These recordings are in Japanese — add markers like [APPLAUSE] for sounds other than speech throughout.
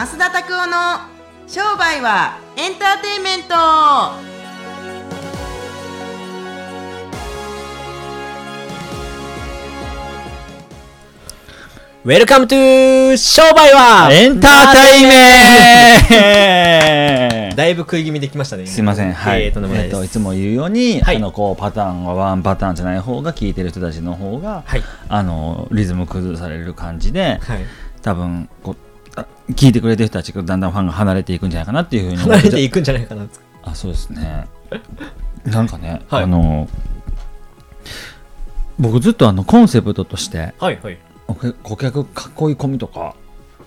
増田拓夫の商売はエンターテインメント Welcome to 商売はエンターテイメントだいぶ食い気味できましたね。すいません、はい、えーとんでもないです。えっといつも言うように、はいあのこうパターンはワンパターンじゃない方が聞いてる人たちの方が、はい。あのリズム崩される感じで、はい。多分こ聞いてくれてる人たちがだんだんファンが離れていくんじゃないかなっていうふうに。思離れていくんじゃないかな。あそうですね。[LAUGHS] なんかね、はい。あの僕ずっとあのコンセプトとしてはいはい。顧客囲い込みとか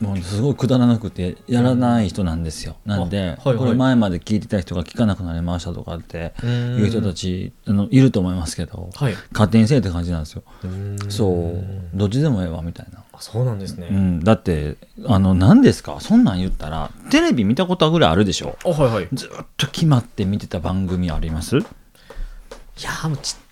もうすごいくだらなくてやらない人なんですよ、なんで、あはいはい。これ前まで聞いてた人が聞かなくなりましたとかっていう人たちあのいると思いますけど、はい。勝手にせえって感じなんですよ、そう。どっちでもええわみたいな、あそうなんですね。うん、だってあの何ですか？そんなん言ったらテレビ見たことぐらいあるでしょ？あはいはい。いずっと決まって見てた番組あります？やーもうちっ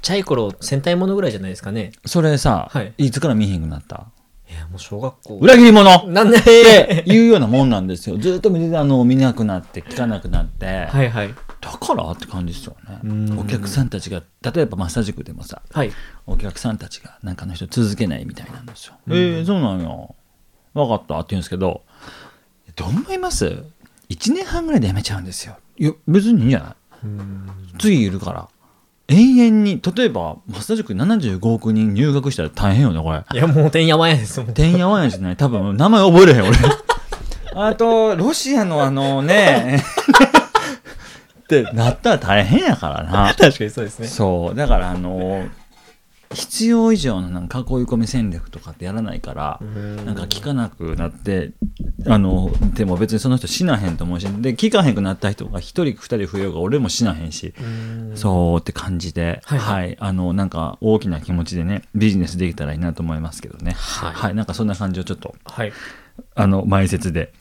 ちゃい頃、戦隊ものぐらいじゃないですかね。それさ、はいい、つから見ひんくなった？いや、もう小学校。裏切り者なんで？っていうようなもんなんですよ。ずっと見てたのを見なくなって、聞かなくなって、はいはい。だからって感じですよんね。お客さんたちが、例えばマッサージ塾でもさ、はい。お客さんたちがなんかの人続けないみたいなんですよ。えー、そうなんよ。わかったって言うんですけど、どう思います ?1 年半ぐらいで辞めちゃうんですよ。いや、別にいいんじゃない？次いるから。永遠に、例えば、マッサージ塾に75億人入学したら大変よね、これ。いや、もうてんやわんやですもん。てんやわんやじゃない多分名前覚えれへん俺あとロシアのあのね [LAUGHS] ってなったら大変やからな確かにそうですね。そうだからあの必要以上のなんか囲い込み戦略とかってやらないからなんか聞かなくなってあのでも別にその人死なへんと思うしで聞かへんくなった人が一人二人増えようが俺も死なへんしそうって感じで、ははいい、あの、なんか大きな気持ちでね、ビジネスできたらいいなと思いますけどね。はいなんかそんな感じをちょっと、はい。あの、前説で、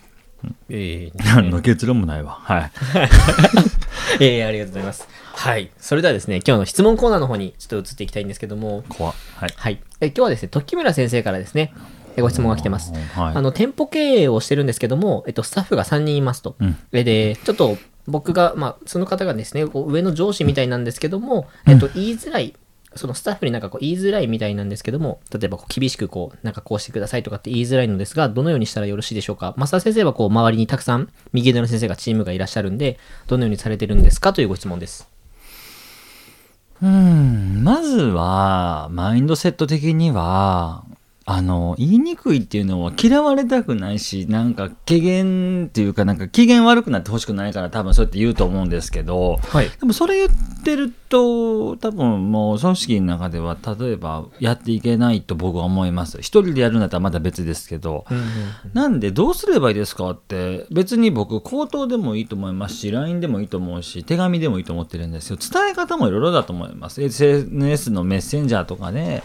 えー [LAUGHS] 何の結論もないわ。はい。[LAUGHS] [LAUGHS] ええありがとうございます。はい。それではですね、今日の質問コーナーの方にちょっと移っていきたいんですけども、怖っはい。はい。え今日はですね、時村先生からですね、えご質問が来てます。はい。あの、店舗経営をしてるんですけども、えっと、スタッフが3人いますと。うんえで、ちょっと僕が、まあ、その方がですね、こう上の上司みたいなんですけども、えっと、言いづらい、そのスタッフになんかこう言いづらいみたいなんですけども、例えばこう厳しくこう、なんかこうしてくださいとかって言いづらいのですが、どのようにしたらよろしいでしょうか？増田先生はこう、周りにたくさん右腕の先生がチームがいらっしゃるんで、どのようにされてるんですかというご質問です。うん、まずは、マインドセット的には、あの、言いにくいっていうのは嫌われたくないし、なんか、機嫌っていうか、なんか機嫌悪くなってほしくないから多分そうやって言うと思うんですけど、はい。でもそれ言ってると、多分もう組織の中では、例えばやっていけないと僕は思います。一人でやるんだったらまた別ですけど、なんでどうすればいいですかって、別に僕、口頭でもいいと思いますし、LINE でもいいと思うし、手紙でもいいと思ってるんですよ。伝え方もいろいろだと思います。SNS のメッセンジャーとかで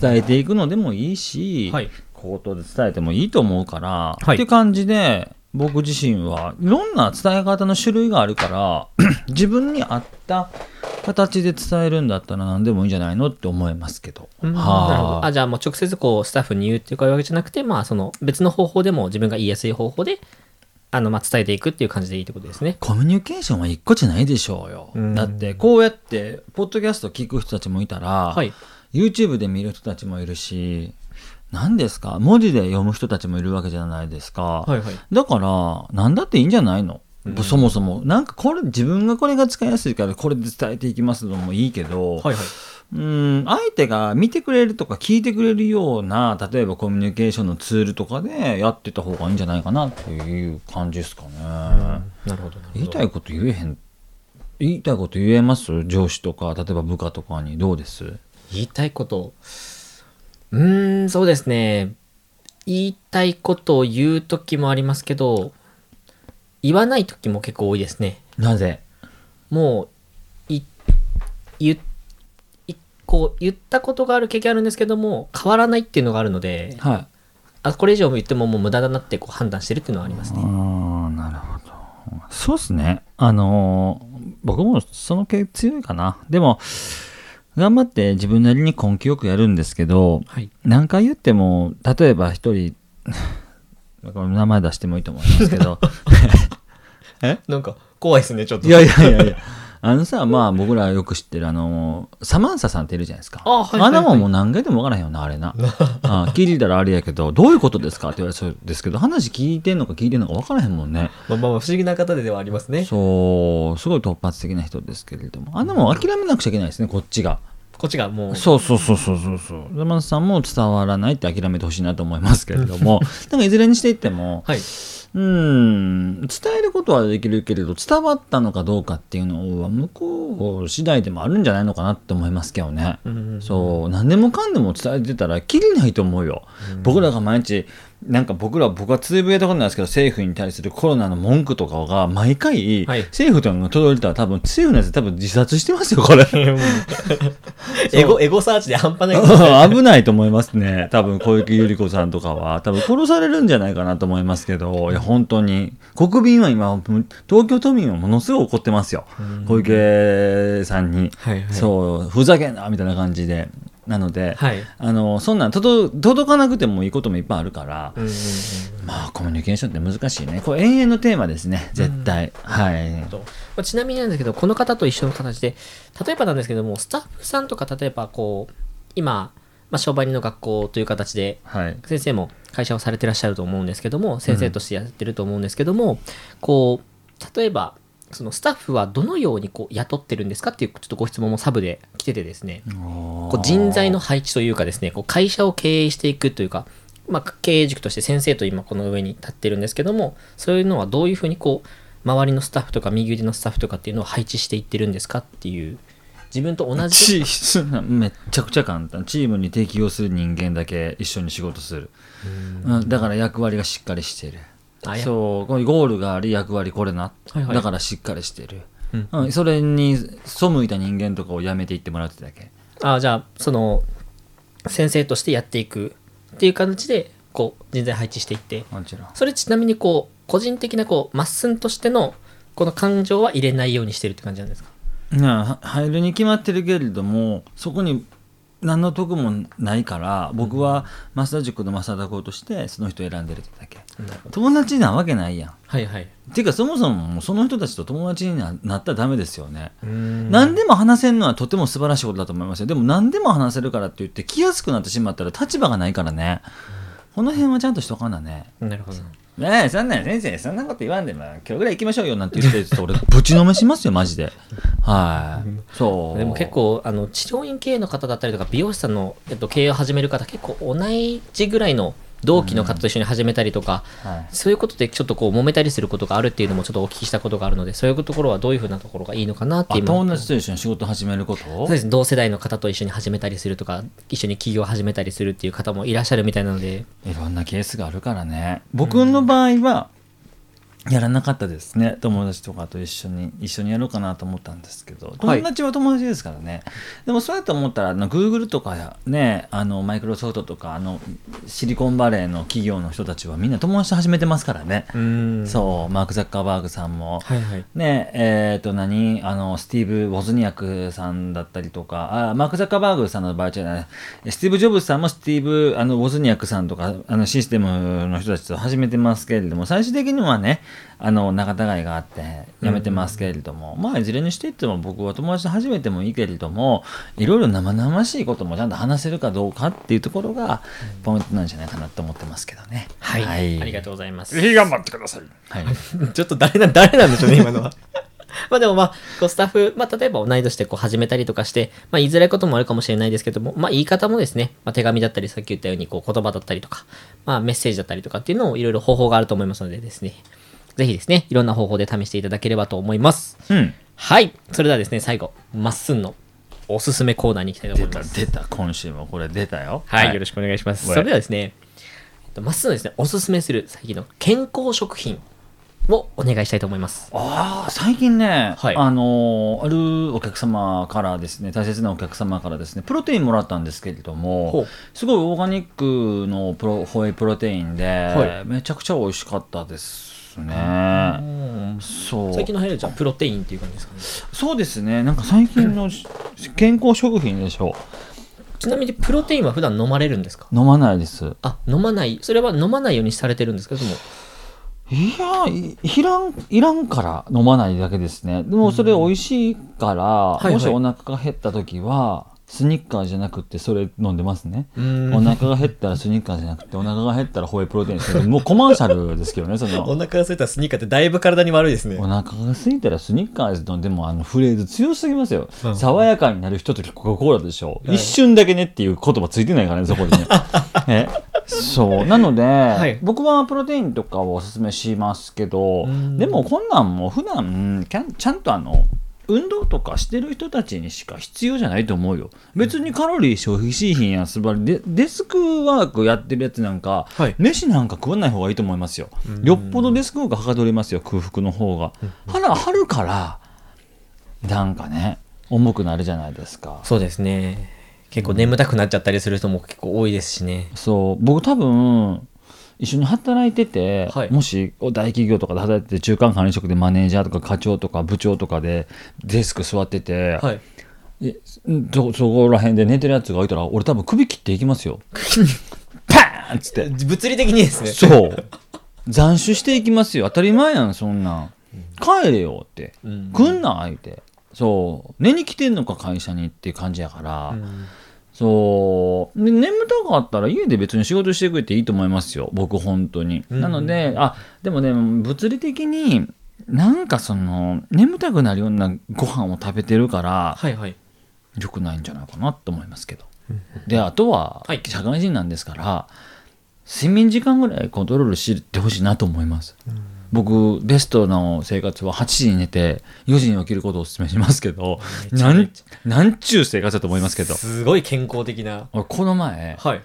伝えていくのでもいいし、はい口頭で伝えてもいいと思うから、はいって感じで、僕自身はいろんな伝え方の種類があるから、[CLEARS THROAT] 自分に合った形で伝えるんだったら何でもいいんじゃないのって思いますけど。うんはあなるほど。あ、じゃあもう直接こう、スタッフに言うっていうわけじゃなくて、まあ、その別の方法でも自分が言いやすい方法で、あの、まあ、伝えていくっていう感じでいいってことですね。コミュニケーションは一個じゃないでしょうよ。うんだって、こうやって、ポッドキャスト聞く人たちもいたら、はい。YouTube で見る人たちもいるし、何ですか？文字で読む人たちもいるわけじゃないですか。はいはい。だから、なんだっていいんじゃないの、そもそも。なんかこれ、自分がこれが使いやすいから、これで伝えていきますのもいいけど、はいはい。うん、相手が見てくれるとか聞いてくれるような、例えばコミュニケーションのツールとかでやってた方がいいんじゃないかなっていう感じですかね。なるほど。言いたいこと言えへん。言いたいこと言えます？上司とか、例えば部下とかにどうです？言いたいこと。うーん、そうですね。言いたいことを言うときもありますけど、言わないときも結構多いですね。なぜ？もう、い、言、いこう、言ったことがある経験あるんですけども、変わらないっていうのがあるので、はい。あ、これ以上言ってももう無駄だなってこう判断してるっていうのはありますあね。あ、なるほど。そうっすね。あのー僕もその系強いかな。でも、頑張って自分なりに根気よくやるんですけど、はい。何回言っても、例えば一人、[LAUGHS] これ名前出してもいいと思いますけど。[LAUGHS] なんか怖いですねちょっと。いやいやいやいやあのさまあ僕らよく知ってるあのサマンサさんっているじゃないですか。あはいはいもんもう何回でも分からへんよなあれな。あ聞いてたらあれやけどどういうことですか？って言われそうですけど話聞いてんのか聞いてんのか分からへんもんね。まあまあまあ不思議な方ではありますね。そうすごい突発的な人ですけれども。あんなもん諦めなくちゃいけないですねこっちが。こっちがもう。そうそうそうそうそうそう。山田さんも伝わらないって諦めてほしいなと思いますけれども。[LAUGHS] なんかいずれにしていってもはいうん。伝えることはできるけれど伝わったのかどうかっていうのは向こう次第でもあるんじゃないのかなって思いますけどね、そう。何でもかんでも伝えてたらきりないと思うよ、僕らが毎日なんか僕ら僕はつぶやいたことないですけど政府に対するコロナの文句とかが毎回、はい政府というのが届いたら多分政府のやつ多分自殺してますよこれ [LAUGHS] エゴエゴサーチで半端ない [LAUGHS] こと危ないと思いますね。多分小池百合子さんとかは、多分殺されるんじゃないかなと思いますけど、いや、本当に。国民は今、東京都民はものすごい怒ってますよ。小池さんに。はいはいそう、ふざけんなみたいな感じで。なので、はいあの、そんなん届届かなくてもいいこともいっぱいあるから、うんうんうんまあ、コミュニケーションって難しいね。これ永遠のテーマですね、絶対。はい。とまあちなみになんですけどこの方と一緒の形で例えばなんですけどもスタッフさんとか例えばこう今、まあ、商売人の学校という形ではい。先生も会社をされてらっしゃると思うんですけども先生としてやってると思うんですけども、こう例えばそのスタッフはどのようにこう雇ってるんですかっていうちょっとご質問もサブで来ててですね。こう人材の配置というかですねこう会社を経営していくというか、まあ、経営塾として先生と今この上に立ってるんですけどもそういうのはどういうふうにこう周りのスタッフとか右腕のスタッフとかっていうのを配置していってるんですかっていう自分と同じめっちゃくちゃ簡単。チームに適応する人間だけ一緒に仕事する、うん、だから役割がしっかりしてるそうこのゴールがあり役割これな、はいはい。だからしっかりしてる、うん。うん。それに背いた人間とかをやめていってもらうってだけ。あじゃあその先生としてやっていくっていう形でこう人材配置していって。もちろん。それちなみにこう個人的なこうまっすんとしてのこの感情は入れないようにしてるって感じなんですか？入るに決まってるけれどもそこに何の得もないから僕は増田塾の増田校としてその人を選んでるだけ。友達なわけないやん。はいはい。ていうかそもそもその人たちと友達にななったらダメですよね、うん。何でも話せるのはとても素晴らしいことだと思いますよ。でも何でも話せるからって言って来やすくなってしまったら立場がないからね、この辺はちゃんとしとかなね。なるほど。ねえそんなん先生そんなこと言わんでも今日ぐらい行きましょうよなんて言ってると俺 [LAUGHS] ぶちのめしますよマジで。はい。そう。でも結構あの治療院経営の方だったりとか美容師さんの、えっと、経営を始める方結構同じぐらいの同期の方と一緒に始めたりとか、はい。そういうことでちょっとこう揉めたりすることがあるっていうのもちょっとお聞きしたことがあるのでそういうところはどういうふうなところがいいのかなってあ今友達と一緒に仕事始めること？そうです。ね同世代の方と一緒に始めたりするとか一緒に起業を始めたりするっていう方もいらっしゃるみたいなので。いろんなケースがあるからね。僕の場合はやらなかったですね。友達とかと一緒に一緒にやろうかなと思ったんですけど友達は友達ですからね、でもそうやって思ったらあの Google とかねあのマイクロソフトとかあのシリコンバレーの企業の人たちはみんな友達と始めてますからね、うん。そうマーク・ザッカーバーグさんも、はいはい。ねえっ、と何？あのスティーブ・ウォズニアクさんだったりとか。あマーク・ザッカーバーグさんの場合じゃない。スティーブ・ジョブズさんもスティーブ・あのウォズニアクさんとかあのシステムの人たちと始めてますけれども最終的にはねあの仲違いがあってやめてますけれども、まあいずれにしていっても僕は友達と始めてもいいけれどもいろいろ生々しいこともちゃんと話せるかどうかっていうところがポイントなんじゃないかなと思ってますけどね。はい、ありがとう。うございますぜひ頑張ってください。はい。[LAUGHS] ちょっと誰な、誰なんでしょうね、[LAUGHS] 今のは。まあでもまあ、こうスタッフ、まあ例えば同い年でこう始めたりとかして、まあ言いづらいこともあるかもしれないですけども、まあ言い方もですね、まあ手紙だったり、さっき言ったようにこう言葉だったりとか、まあメッセージだったりとかっていうのをいろいろ方法があると思いますのでですね、ぜひですね、いろんな方法で試していただければと思います。うん。はい。それではですね、最後、まっすんのおすすめコーナーに行きたいと思出たいます。出た今週もこれ出たよはい、よろしくお願いします。はいそれではですね、えっとまっすぐですね、おすすめする最近の健康食品をお願いしたいと思います。ああ最近ね、はいあのーあるお客様からですね大切なお客様からですねプロテインもらったんですけれどほもうすごいオーガニックのプロホエイプロテインで、はいめちゃくちゃ美味しかったですね。そう。最近の流行りじゃあプロテインっていう感じですかね。そうですね。なんか最近の健康食品でしょちなみにプロテインは普段飲まれるんですか？飲まないです。あ飲まない。それは飲まないようにされてるんですけども。いやいいらんいらんから飲まないだけですね。でもそれ美味しいから、はいはい。もしお腹が減った時はスニッカーじゃなくてそれ飲んでますね。うん。お腹が減ったらスニッカーじゃなくてお腹が減ったらホエイプロテインですけどもうコマーシャルですけどねその。お腹が空いたらスニーカーってだいぶ体に悪いですね。お腹が空いたらスニッカーズのでもあのフレーズ強すぎますよ、うん。爽やかになる人とコカ・コーラでしょ、はい。一瞬だけねっていう言葉ついてないからねそこにね。[LAUGHS] えそう。なので、い。僕はプロテインとかをおすすめしますけどうん。でもこんなんも普段ちゃんとあの運動とかしてる人たちにしか必要じゃないと思うよ。別にカロリー消費しいひんやんすばりデデスクワークやってるやつなんか、はい。飯なんか食わない方がいいと思いますよ。うん。よっぽどデスクワークはかどりますよ。空腹の方が。腹張るからなんかね重くなるじゃないですか。そうですね。結構眠たくなっちゃったりする人も結構多いですしね。そう。僕多分一緒に働いてて、はい。もし大企業とかで働いてて中間管理職でマネージャーとか課長とか部長とかでデスク座ってて、はい。えそそこら辺で寝てるやつがいたら俺多分首切っていきますよ。[LAUGHS] パーンっつって。物理的にですね。そう。斬首していきますよ。当たり前やんそんなん。帰れよって、うん。来んな相手。そう。寝に来てんのか会社にっていう感じやから、うんそう。で眠たかったら家で別に仕事してくれていいと思いますよ。僕本当に、うんなのであでもね物理的になんかその眠たくなるようなご飯を食べてるからはいはい。良くないんじゃないかなと思いますけど。であとははい。社会人なんですから、睡眠時間ぐらいコントロールしてほしいなと思います、僕ベストの生活は8時に寝て4時に起きることをお勧めしますけどなんなんちゅう生活だと思いますけど。すごい健康的な。俺この前はい。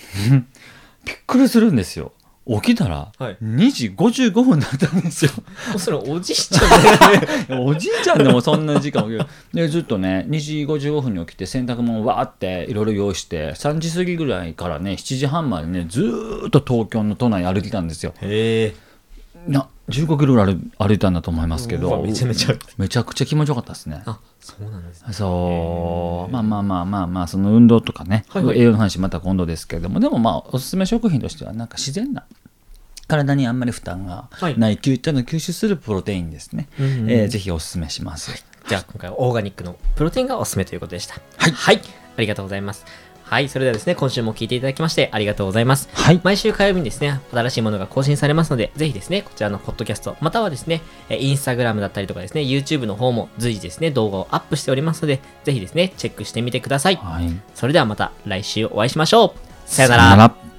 [LAUGHS] びっくりするんですよ。起きたらはい。2時55分だったんですよ。もうそれおじいちゃんね。[LAUGHS] おじいちゃんでもそんな時間起きる。でずっとね2時55分に起きて洗濯物わーっていろいろ用意して3時過ぎぐらいからね7時半までねずーっと東京の都内歩いてたんですよ。へえな15キロぐらい歩歩いたんだと思いますけど。めちゃめちゃ。めちゃくちゃ気持ちよかったですね。あそうなんですね。そう。まあまあまあまあまあその運動とかね、はいはい。栄養の話また今度ですけれども。でもまあおすすめ食品としてはなんか自然な体にあんまり負担がはい。ない吸ちゃんと吸収するプロテインですね、うんうんえーぜひおすすめします、じゃあ今回はオーガニックのプロテインがおすすめということでした。はい。はい。ありがとうございますはいそれではですね今週も聞いていただきましてありがとうございます。はい。毎週火曜日にですね、新しいものが更新されますので、ぜひですね、こちらのポッドキャスト、またはですね、えインスタグラムだったりとかですね、YouTube の方も随時ですね、動画をアップしておりますので、ぜひですね、チェックしてみてください。はい。それではまた来週お会いしましょう。さよなら